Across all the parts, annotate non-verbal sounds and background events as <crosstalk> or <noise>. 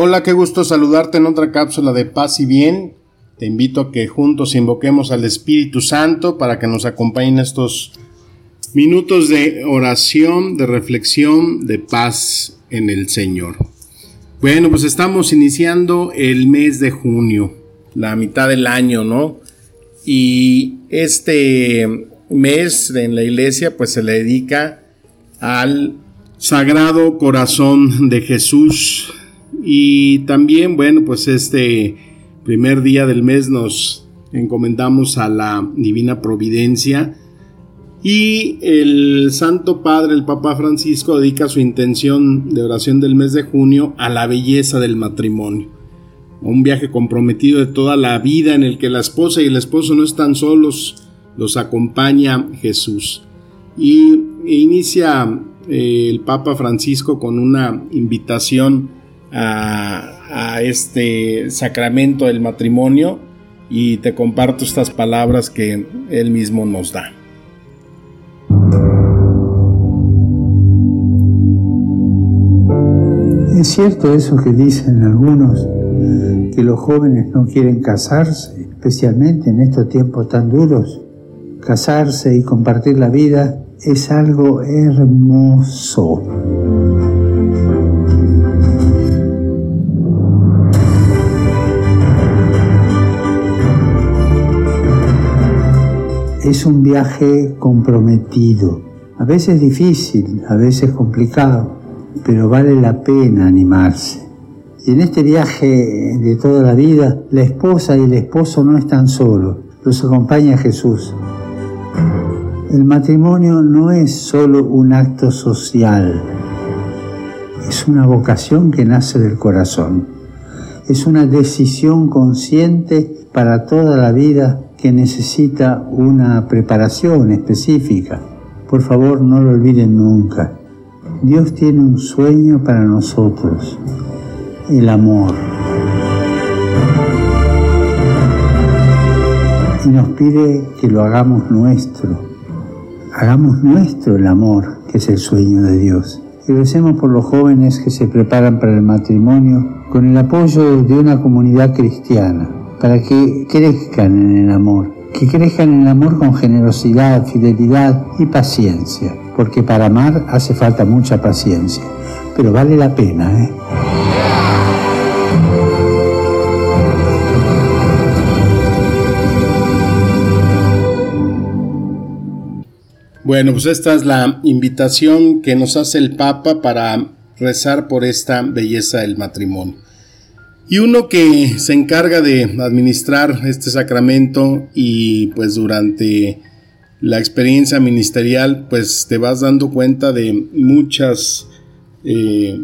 Hola, qué gusto saludarte en otra cápsula de paz y bien. Te invito a que juntos invoquemos al Espíritu Santo para que nos acompañen estos minutos de oración, de reflexión, de paz en el Señor. Bueno, pues estamos iniciando el mes de junio, la mitad del año, ¿no? Y este mes en la iglesia pues se le dedica al Sagrado Corazón de Jesús, y también, bueno, pues este primer día del mes nos encomendamos a la Divina Providencia. Y el Santo Padre, el Papa Francisco, dedica su intención de oración del mes de junio a la belleza del matrimonio. Un viaje comprometido de toda la vida en el que la esposa y el esposo no están solos, los acompaña Jesús. Y inicia eh, el Papa Francisco con una invitación a, este sacramento del matrimonio y te comparto estas palabras que él mismo nos da. Es cierto eso que dicen algunos, que los jóvenes no quieren casarse, especialmente en estos tiempos tan duros. Casarse y compartir la vida es algo hermoso. Es un viaje comprometido, a veces difícil, a veces complicado, pero vale la pena animarse. Y en este viaje de toda la vida, la esposa y el esposo no están solos, los acompaña Jesús. El matrimonio no es solo un acto social, es una vocación que nace del corazón, es una decisión consciente para toda la vida que necesita una preparación específica. Por favor, no lo olviden nunca. Dios tiene un sueño para nosotros, el amor. Y nos pide que lo hagamos nuestro. Hagamos nuestro el amor, que es el sueño de Dios. Y recemos por los jóvenes que se preparan para el matrimonio con el apoyo de una comunidad cristiana para que crezcan en el amor, que crezcan en el amor con generosidad, fidelidad y paciencia, porque para amar hace falta mucha paciencia, pero vale la pena, ¿eh? Bueno, pues esta es la invitación que nos hace el Papa para rezar por esta belleza del matrimonio. Y uno que se encarga de administrar este sacramento y pues durante la experiencia ministerial pues te vas dando cuenta de muchas eh,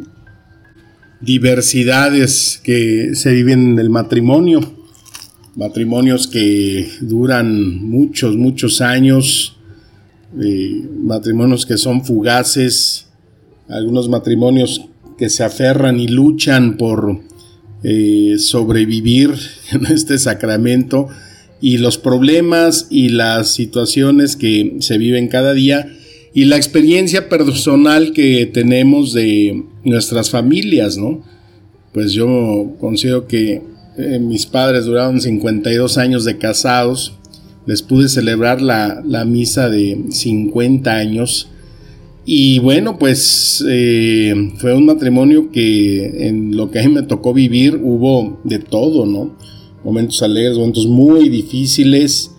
diversidades que se viven en el matrimonio. Matrimonios que duran muchos, muchos años. Eh, matrimonios que son fugaces. Algunos matrimonios que se aferran y luchan por eh, sobrevivir <laughs> en este sacramento y los problemas y las situaciones que se viven cada día y la experiencia personal que tenemos de nuestras familias, ¿no? Pues yo considero que eh, mis padres duraron 52 años de casados, les pude celebrar la, la misa de 50 años y bueno, pues eh, fue un matrimonio que en lo que a mí me tocó vivir hubo de todo, ¿no? Momentos alegres, momentos muy difíciles.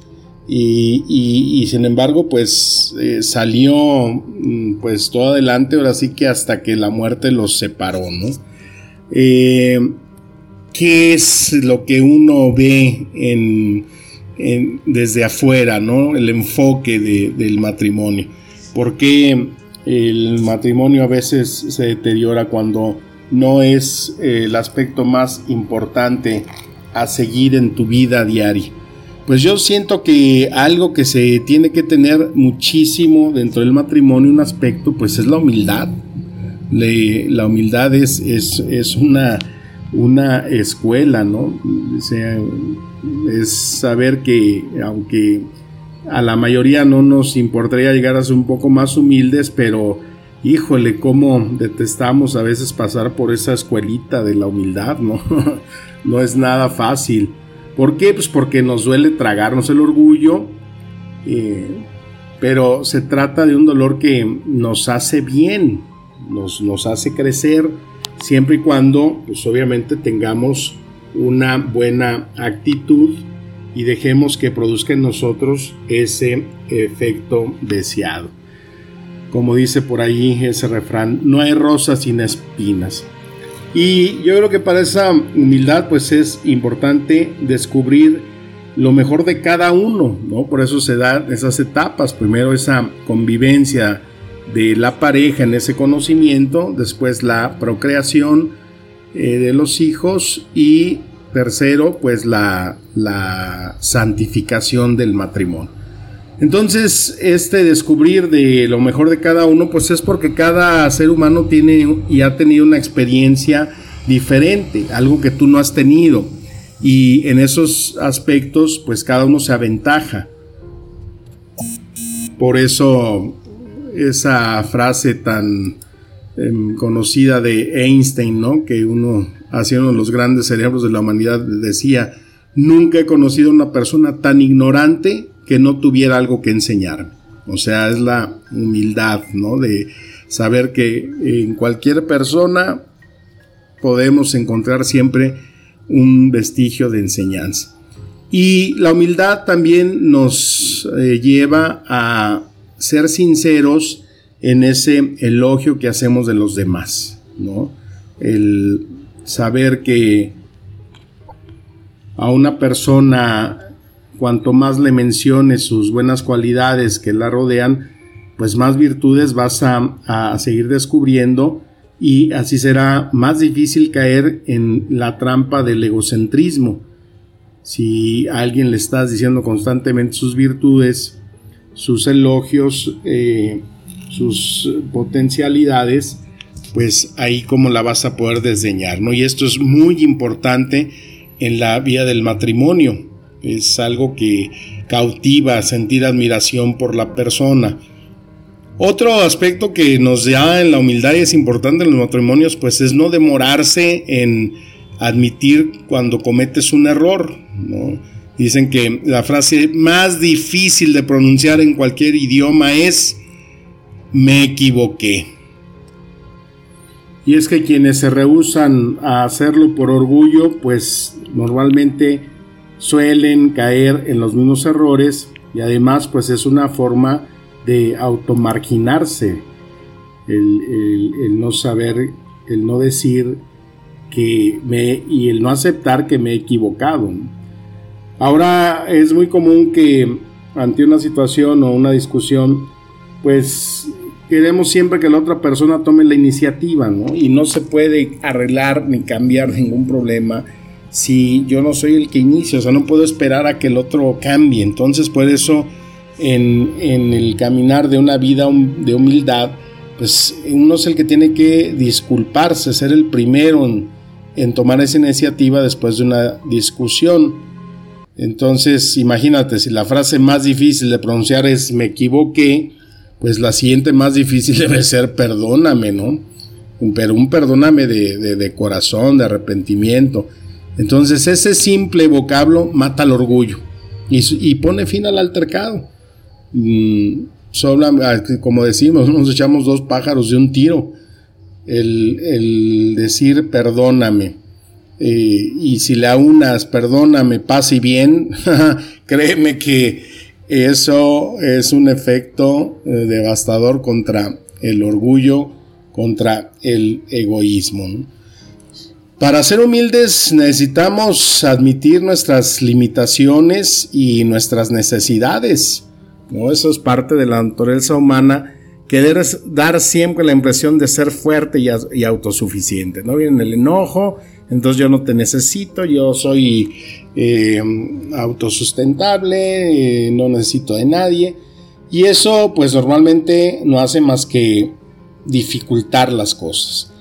Y, sin embargo, pues eh, salió mm, pues todo adelante, ahora sí que hasta que la muerte los separó, ¿no? Eh, ¿Qué es lo que uno ve en, desde afuera, ¿no? El enfoque del matrimonio. ¿Por qué el matrimonio a veces se deteriora cuando no es eh, el aspecto más importante a seguir en tu vida diaria. Pues yo siento que algo que se tiene que tener muchísimo dentro del matrimonio, un aspecto, pues es la humildad. la humildad es, es, una, una, escuela, ¿no? es saber que aunque a la mayoría no nos importaría llegar a ser un poco más humildes, pero híjole, cómo detestamos a veces pasar por esa escuelita de la humildad, ¿no? <laughs> no es nada fácil. ¿Por qué? Pues porque nos duele tragarnos el orgullo, eh, pero se trata de un dolor que nos hace bien, nos, nos hace crecer, siempre y cuando, pues obviamente tengamos una buena actitud y dejemos que produzca en nosotros ese efecto deseado. Como dice por ahí ese refrán, no hay rosas sin espinas. Y yo creo que para esa humildad pues es importante descubrir lo mejor de cada uno, ¿no? Por eso se dan esas etapas, primero esa convivencia de la pareja en ese conocimiento, después la procreación eh, de los hijos y tercero pues la, la santificación del matrimonio. Entonces, este descubrir de lo mejor de cada uno, pues es porque cada ser humano tiene y ha tenido una experiencia diferente, algo que tú no has tenido. Y en esos aspectos, pues cada uno se aventaja. Por eso, esa frase tan em, conocida de Einstein, ¿no? Que uno, haciendo los grandes cerebros de la humanidad, decía, nunca he conocido a una persona tan ignorante que no tuviera algo que enseñarme. O sea, es la humildad, ¿no? De saber que en cualquier persona podemos encontrar siempre un vestigio de enseñanza. Y la humildad también nos eh, lleva a ser sinceros en ese elogio que hacemos de los demás, ¿no? El saber que a una persona cuanto más le menciones sus buenas cualidades que la rodean, pues más virtudes vas a, seguir descubriendo y así será más difícil caer en la trampa del egocentrismo. Si a alguien le estás diciendo constantemente sus virtudes, sus elogios, eh, sus potencialidades, pues ahí como la vas a poder desdeñar, ¿no? Y esto es muy importante en la vía del matrimonio es algo que cautiva sentir admiración por la persona. Otro aspecto que nos da en la humildad y es importante en los matrimonios, pues es no demorarse en admitir cuando cometes un error. Dicen que la frase más difícil de pronunciar en cualquier idioma es me equivoqué. Y es que quienes se rehusan a hacerlo por orgullo, pues normalmente suelen caer en los mismos errores y además pues es una forma de automarginarse, el, el, no saber, el no decir que me y el no aceptar que me he equivocado. Ahora es muy común que ante una situación o una discusión, pues queremos siempre que la otra persona tome la iniciativa, ¿no? Y no se puede arreglar ni cambiar ningún problema si yo no soy el que inicia, o sea, no puedo esperar a que el otro cambie. Entonces, por eso, en, el caminar de una vida de humildad, pues uno es el que tiene que disculparse, ser el primero en, en tomar esa iniciativa después de una discusión. Entonces, imagínate, si la frase más difícil de pronunciar es me equivoqué, pues la siguiente más difícil <laughs> debe ser perdóname, ¿no? Pero un perdóname de, de corazón, de arrepentimiento. Entonces ese simple vocablo mata el orgullo y, pone fin al altercado. Mm, ah, como decimos, <laughs> nos echamos dos pájaros de un tiro. El, decir perdóname. Eh, y si le aunas perdóname, paz y bien, <laughs> créeme que eso es un efecto eh, devastador contra el orgullo, contra el egoísmo. Para ser humildes necesitamos admitir nuestras limitaciones y nuestras necesidades. ¿no? Eso es parte de la naturaleza humana querer dar siempre la impresión de ser fuerte y, autosuficiente. ¿no? Viene el enojo, entonces yo no te necesito, yo soy eh, autosustentable, eh, no necesito de nadie. Y eso pues normalmente no hace más que dificultar las cosas.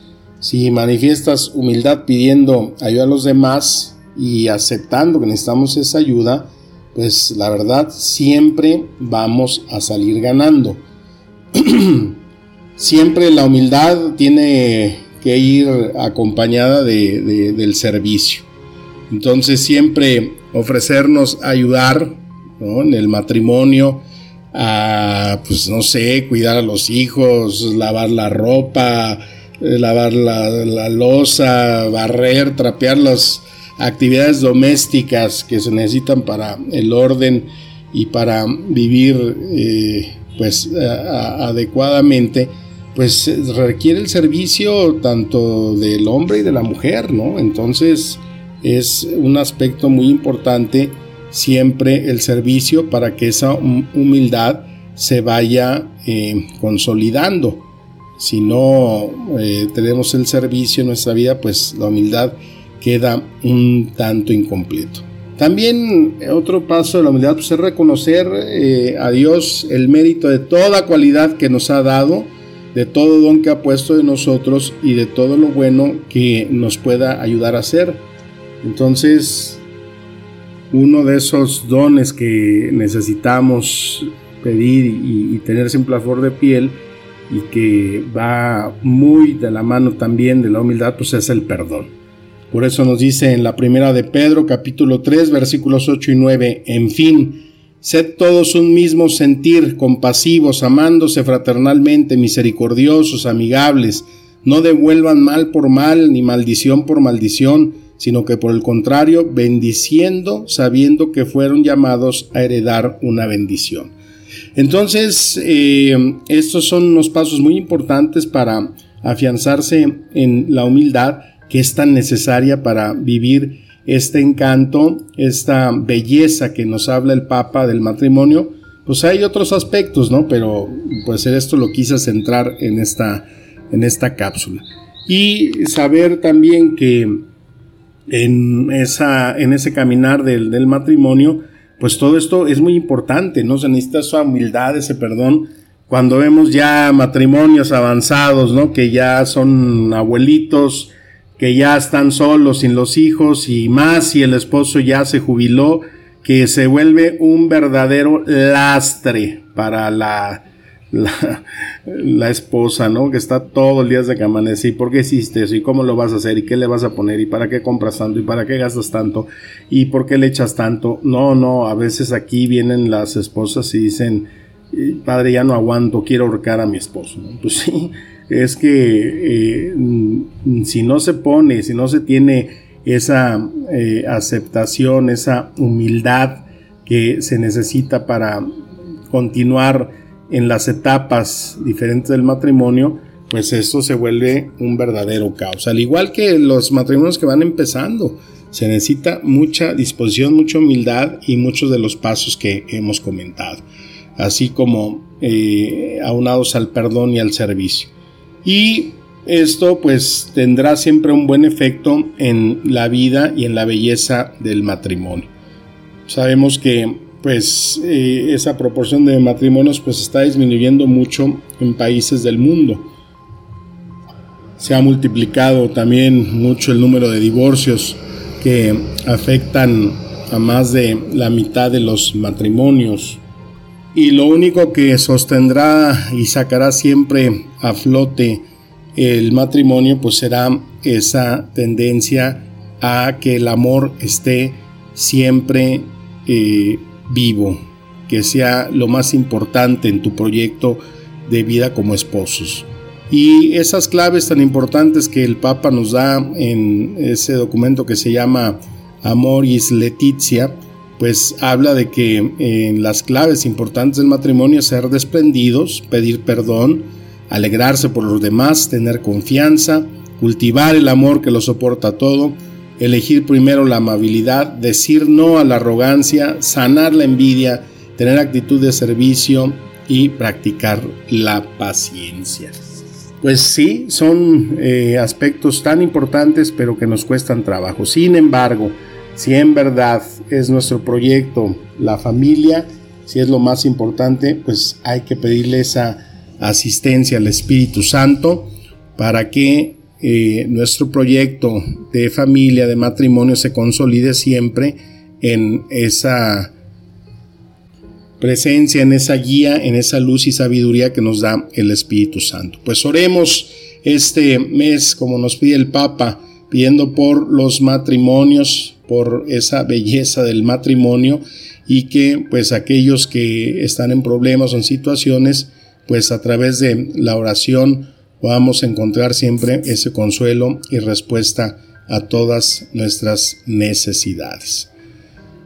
Si manifiestas humildad pidiendo ayuda a los demás y aceptando que necesitamos esa ayuda, pues la verdad siempre vamos a salir ganando. <clears throat> siempre la humildad tiene que ir acompañada del servicio. Entonces siempre ofrecernos ayudar en el matrimonio, a, pues no sé, cuidar a los hijos, lavar la ropa, eh, lavar la, la losa, barrer, trapear las actividades domésticas que se necesitan para el orden y para vivir eh, pues adecuadamente pues requiere el servicio tanto del hombre y de la mujer, ¿no? Entonces es un aspecto muy importante siempre el servicio para que esa humildad se vaya eh, consolidando. Si no eh, tenemos el servicio en nuestra vida, pues la humildad queda un tanto incompleto. También otro paso de la humildad pues, es reconocer eh, a Dios el mérito de toda cualidad que nos ha dado, de todo don que ha puesto en nosotros y de todo lo bueno que nos pueda ayudar a hacer. Entonces, uno de esos dones que necesitamos pedir y, tener siempre a flor de piel y que va muy de la mano también de la humildad, pues es el perdón. Por eso nos dice en la primera de Pedro, capítulo 3, versículos 8 y 9, en fin, sed todos un mismo sentir, compasivos, amándose fraternalmente, misericordiosos, amigables, no devuelvan mal por mal, ni maldición por maldición, sino que por el contrario, bendiciendo, sabiendo que fueron llamados a heredar una bendición. Entonces, eh, estos son unos pasos muy importantes para afianzarse en la humildad que es tan necesaria para vivir este encanto, esta belleza que nos habla el Papa del matrimonio. Pues hay otros aspectos, ¿no? Pero pues esto lo quise centrar en esta, en esta cápsula. Y saber también que en, esa, en ese caminar del, matrimonio, pues todo esto es muy importante, ¿no? Se necesita esa humildad, ese perdón. Cuando vemos ya matrimonios avanzados, ¿no? Que ya son abuelitos, que ya están solos, sin los hijos y más si el esposo ya se jubiló, que se vuelve un verdadero lastre para la, la, esposa, ¿no? Que está todo el día desde que amanece. ¿Y por qué hiciste eso? ¿Y cómo lo vas a hacer? ¿Y qué le vas a poner? ¿Y para qué compras tanto? ¿Y para qué gastas tanto? ¿Y por qué le echas tanto? No, no, a veces aquí vienen las esposas y dicen, padre, ya no aguanto, quiero ahorcar a mi esposo. Pues sí, es que eh, si no se pone, si no se tiene esa eh, aceptación, esa humildad que se necesita para continuar en las etapas diferentes del matrimonio, pues esto se vuelve un verdadero caos. Al igual que los matrimonios que van empezando, se necesita mucha disposición, mucha humildad y muchos de los pasos que hemos comentado, así como eh, aunados al perdón y al servicio. Y esto pues tendrá siempre un buen efecto en la vida y en la belleza del matrimonio. Sabemos que pues eh, esa proporción de matrimonios pues está disminuyendo mucho en países del mundo. Se ha multiplicado también mucho el número de divorcios que afectan a más de la mitad de los matrimonios. Y lo único que sostendrá y sacará siempre a flote el matrimonio pues será esa tendencia a que el amor esté siempre eh, vivo, que sea lo más importante en tu proyecto de vida como esposos. Y esas claves tan importantes que el Papa nos da en ese documento que se llama Amoris Letizia, pues habla de que en las claves importantes del matrimonio es ser desprendidos, pedir perdón, alegrarse por los demás, tener confianza, cultivar el amor que lo soporta todo, elegir primero la amabilidad, decir no a la arrogancia, sanar la envidia, tener actitud de servicio, y practicar la paciencia. Pues sí, son eh, aspectos tan importantes pero que nos cuestan trabajo. Sin embargo, si en verdad es nuestro proyecto la familia, si es lo más importante, pues hay que pedirle esa asistencia al Espíritu Santo para que eh, nuestro proyecto de familia, de matrimonio, se consolide siempre en esa presencia, en esa guía, en esa luz y sabiduría que nos da el Espíritu Santo. Pues oremos este mes, como nos pide el Papa, pidiendo por los matrimonios, por esa belleza del matrimonio y que pues aquellos que están en problemas o en situaciones, pues a través de la oración podamos encontrar siempre ese consuelo y respuesta a todas nuestras necesidades.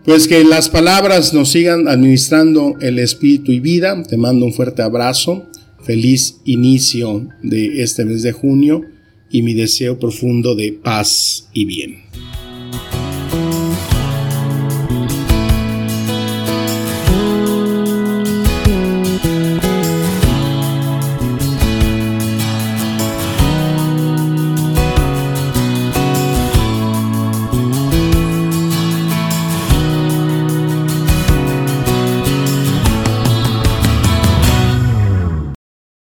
Pues que las palabras nos sigan administrando el espíritu y vida. Te mando un fuerte abrazo, feliz inicio de este mes de junio y mi deseo profundo de paz y bien.